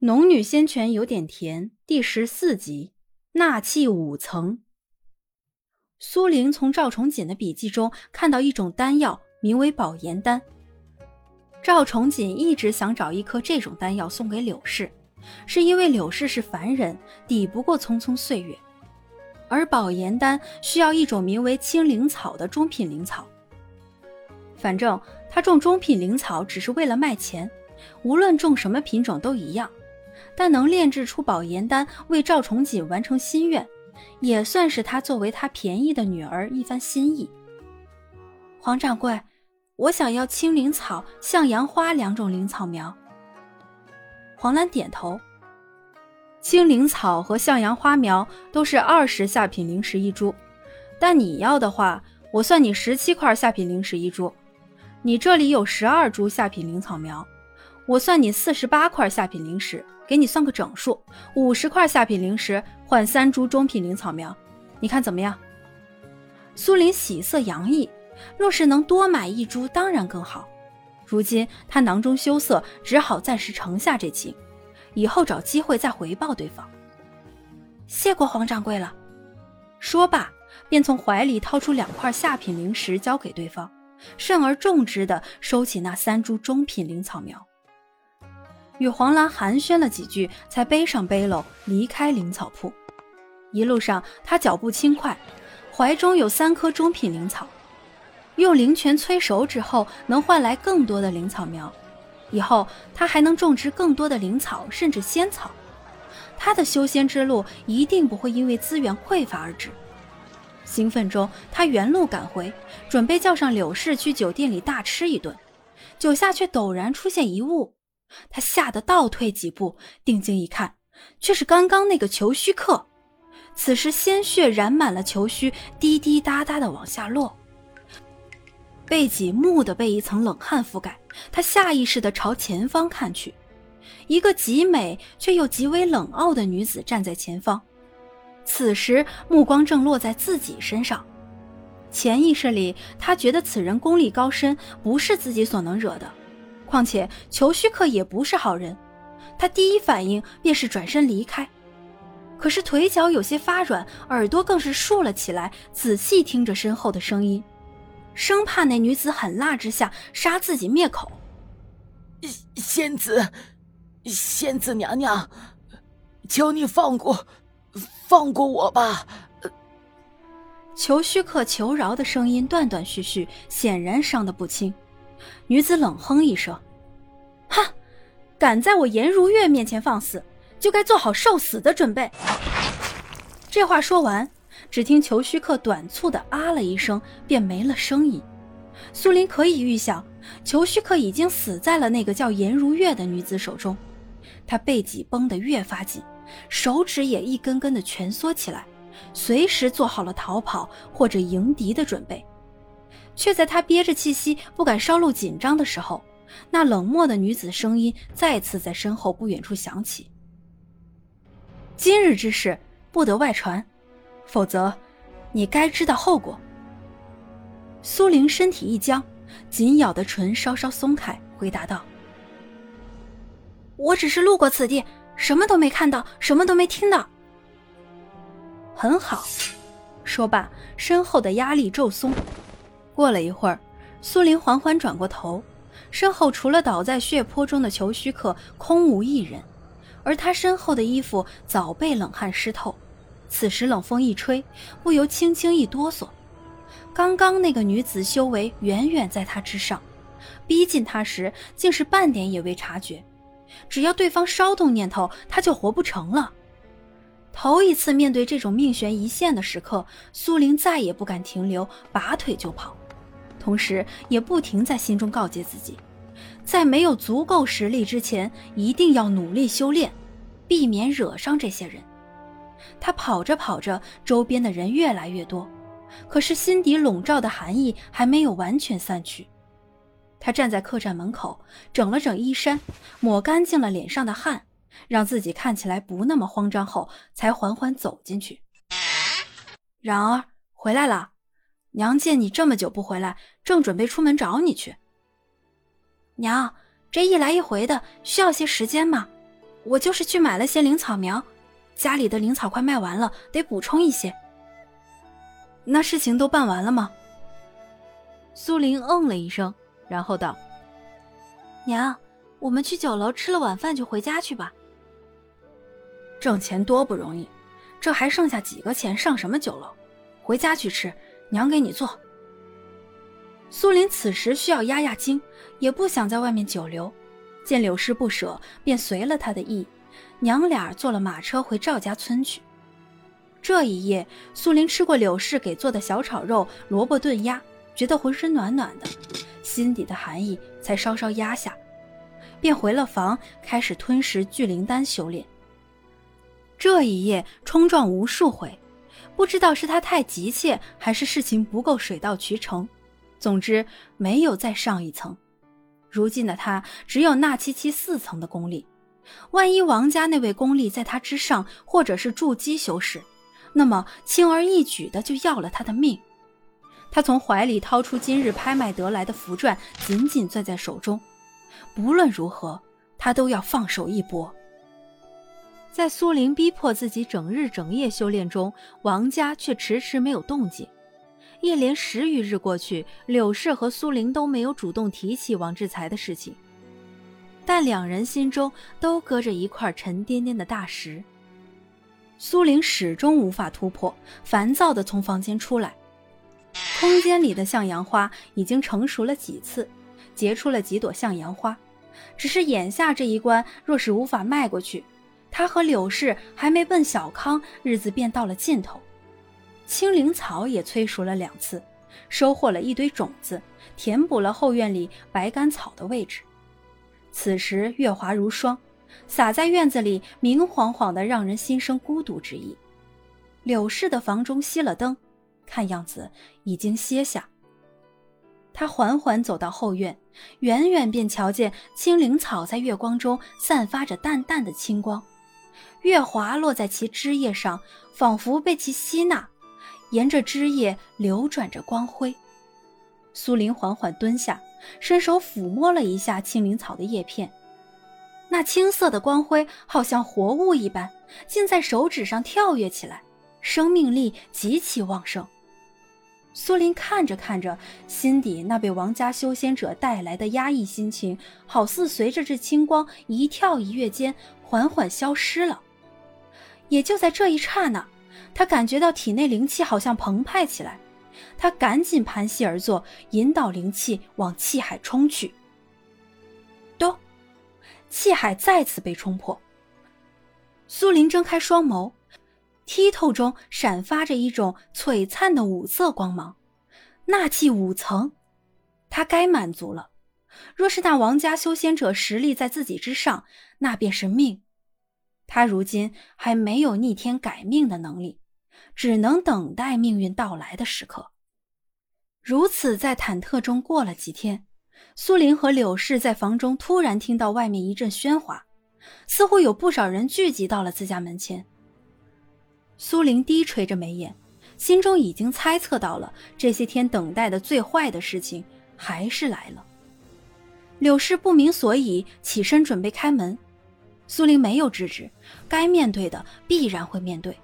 农女仙泉有点甜，第十四集，纳气五层。苏玲从赵崇锦的笔记中看到一种丹药，名为保颜丹。赵崇锦一直想找一颗这种丹药送给柳氏，是因为柳氏是凡人，抵不过匆匆岁月，而保颜丹需要一种名为青灵草的中品灵草。反正他种中品灵草只是为了卖钱，无论种什么品种都一样。但能炼制出保颜丹，为赵崇锦完成心愿，也算是他作为他便宜的女儿一番心意。黄掌柜，我想要青灵草、向阳花两种灵草苗。黄兰点头。青灵草和向阳花苗都是二十下品灵石一株，但你要的话，我算你十七块下品灵石一株。你这里有十二株下品灵草苗，我算你四十八块下品灵石。给你算个整数，五十块下品灵石换三株中品灵草苗，你看怎么样？苏林喜色洋溢，若是能多买一株，当然更好。如今他囊中羞涩，只好暂时承下这情，以后找机会再回报对方。谢过黄掌柜了。说罢，便从怀里掏出两块下品灵石交给对方，慎而重之的收起那三株中品灵草苗。与黄兰寒暄了几句，才背上背篓离开灵草铺。一路上，他脚步轻快，怀中有三颗中品灵草，用灵泉催熟之后，能换来更多的灵草苗。以后他还能种植更多的灵草，甚至仙草。他的修仙之路一定不会因为资源匮乏而止。兴奋中，他原路赶回，准备叫上柳氏去酒店里大吃一顿。酒下却陡然出现一物。他吓得倒退几步，定睛一看，却是刚刚那个裘须客。此时鲜血染满了裘须，滴滴答答的往下落。背脊蓦地被一层冷汗覆盖，他下意识地朝前方看去，一个极美却又极为冷傲的女子站在前方。此时目光正落在自己身上，潜意识里他觉得此人功力高深，不是自己所能惹的。况且裘虚客也不是好人，他第一反应便是转身离开，可是腿脚有些发软，耳朵更是竖了起来，仔细听着身后的声音，生怕那女子狠辣之下杀自己灭口。仙子，仙子娘娘，求你放过，放过我吧！裘虚客求饶的声音断断续续，显然伤得不轻。女子冷哼一声：“哼，敢在我颜如月面前放肆，就该做好受死的准备。”这话说完，只听裘虚客短促的啊了一声，便没了声音。苏林可以预想，裘虚客已经死在了那个叫颜如月的女子手中。他背脊绷得越发紧，手指也一根根的蜷缩起来，随时做好了逃跑或者迎敌的准备。却在他憋着气息不敢稍露紧张的时候，那冷漠的女子声音再次在身后不远处响起：“今日之事不得外传，否则你该知道后果。”苏玲身体一僵，紧咬的唇稍稍松开，回答道：“我只是路过此地，什么都没看到，什么都没听到。”很好，说罢，身后的压力骤松。过了一会儿，苏林缓缓转过头，身后除了倒在血泊中的裘虚客，空无一人，而他身后的衣服早被冷汗湿透。此时冷风一吹，不由轻轻一哆嗦。刚刚那个女子修为远远在他之上，逼近他时竟是半点也未察觉。只要对方稍动念头，他就活不成了。头一次面对这种命悬一线的时刻，苏玲再也不敢停留，拔腿就跑。同时，也不停在心中告诫自己，在没有足够实力之前，一定要努力修炼，避免惹上这些人。他跑着跑着，周边的人越来越多，可是心底笼罩的寒意还没有完全散去。他站在客栈门口，整了整衣衫，抹干净了脸上的汗，让自己看起来不那么慌张后，才缓缓走进去。然而，回来了。娘见你这么久不回来，正准备出门找你去。娘，这一来一回的需要些时间嘛？我就是去买了些灵草苗，家里的灵草快卖完了，得补充一些。那事情都办完了吗？苏玲嗯了一声，然后道：“娘，我们去酒楼吃了晚饭就回家去吧。挣钱多不容易，这还剩下几个钱，上什么酒楼？回家去吃，娘给你做。”苏林此时需要压压惊，也不想在外面久留。见柳氏不舍，便随了他的意，娘俩坐了马车回赵家村去。这一夜，苏林吃过柳氏给做的小炒肉、萝卜炖鸭，觉得浑身暖暖的，心底的寒意才稍稍压下，便回了房，开始吞食聚灵丹修炼。这一夜冲撞无数回，不知道是他太急切，还是事情不够水到渠成。总之，没有再上一层。如今的他只有纳七七四层的功力，万一王家那位功力在他之上，或者是筑基修士，那么轻而易举的就要了他的命。他从怀里掏出今日拍卖得来的符篆，紧紧攥在手中。不论如何，他都要放手一搏。在苏玲逼迫自己整日整夜修炼中，王家却迟迟没有动静。一连十余日过去，柳氏和苏玲都没有主动提起王志才的事情，但两人心中都搁着一块沉甸甸的大石。苏玲始终无法突破，烦躁地从房间出来。空间里的向阳花已经成熟了几次，结出了几朵向阳花，只是眼下这一关若是无法迈过去，他和柳氏还没奔小康，日子便到了尽头。青灵草也催熟了两次，收获了一堆种子，填补了后院里白干草的位置。此时月华如霜，洒在院子里，明晃晃的，让人心生孤独之意。柳氏的房中熄了灯，看样子已经歇下。他缓缓走到后院，远远便瞧见青灵草在月光中散发着淡淡的青光，月华落在其枝叶上，仿佛被其吸纳。沿着枝叶流转着光辉，苏林缓缓蹲下，伸手抚摸了一下青灵草的叶片，那青色的光辉好像活物一般，竟在手指上跳跃起来，生命力极其旺盛。苏林看着看着，心底那被王家修仙者带来的压抑心情，好似随着这青光一跳一跃间缓缓消失了。也就在这一刹那。他感觉到体内灵气好像澎湃起来，他赶紧盘膝而坐，引导灵气往气海冲去。咚，气海再次被冲破。苏林睁开双眸，剔透中闪发着一种璀璨的五色光芒，纳气五层，他该满足了。若是那王家修仙者实力在自己之上，那便是命。他如今还没有逆天改命的能力，只能等待命运到来的时刻。如此在忐忑中过了几天，苏林和柳氏在房中突然听到外面一阵喧哗，似乎有不少人聚集到了自家门前。苏林低垂着眉眼，心中已经猜测到了这些天等待的最坏的事情还是来了。柳氏不明所以，起身准备开门。苏玲没有制止，该面对的必然会面对，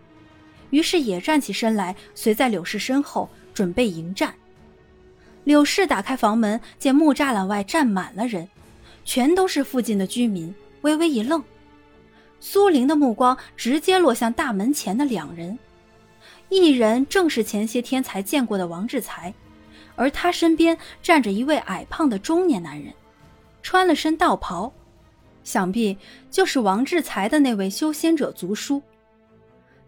于是也站起身来，随在柳氏身后准备迎战。柳氏打开房门，见木栅栏外站满了人，全都是附近的居民，微微一愣。苏玲的目光直接落向大门前的两人，一人正是前些天才见过的王志才，而他身边站着一位矮胖的中年男人，穿了身道袍。想必就是王志才的那位修仙者族叔。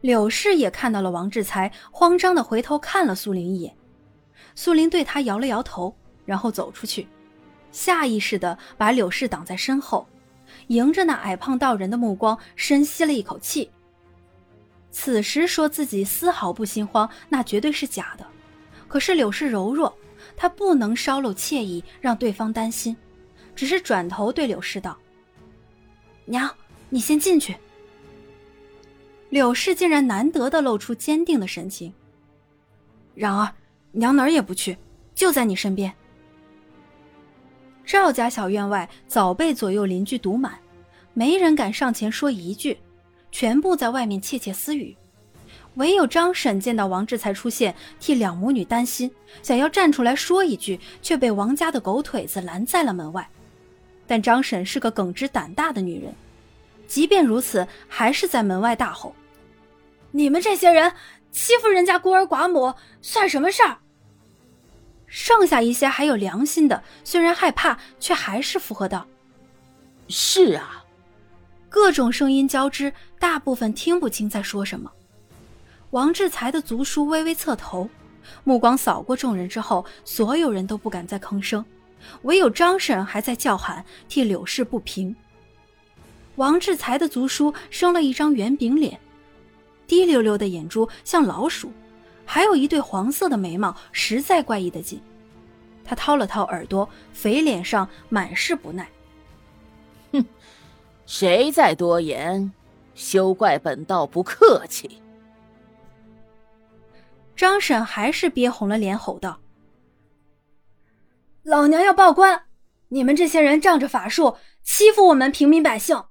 柳氏也看到了王志才，慌张的回头看了苏林一眼。苏林对他摇了摇头，然后走出去，下意识的把柳氏挡在身后，迎着那矮胖道人的目光，深吸了一口气。此时说自己丝毫不心慌，那绝对是假的。可是柳氏柔弱，她不能稍露怯意，让对方担心，只是转头对柳氏道。娘，你先进去。柳氏竟然难得的露出坚定的神情。然而，娘哪儿也不去，就在你身边。赵家小院外早被左右邻居堵满，没人敢上前说一句，全部在外面窃窃私语。唯有张婶见到王志才出现，替两母女担心，想要站出来说一句，却被王家的狗腿子拦在了门外。但张婶是个耿直胆大的女人，即便如此，还是在门外大吼：“你们这些人欺负人家孤儿寡母，算什么事儿？”剩下一些还有良心的，虽然害怕，却还是附和道：“是啊。”各种声音交织，大部分听不清在说什么。王志才的族叔微微侧头，目光扫过众人之后，所有人都不敢再吭声，唯有张婶还在叫喊，替柳氏不平。王志才的族叔生了一张圆饼脸，滴溜溜的眼珠像老鼠，还有一对黄色的眉毛，实在怪异的紧。他掏了掏耳朵，肥脸上满是不耐。哼，谁再多言，休怪本道不客气。张婶还是憋红了脸，吼道：“老娘要报官！你们这些人仗着法术欺负我们平民百姓！”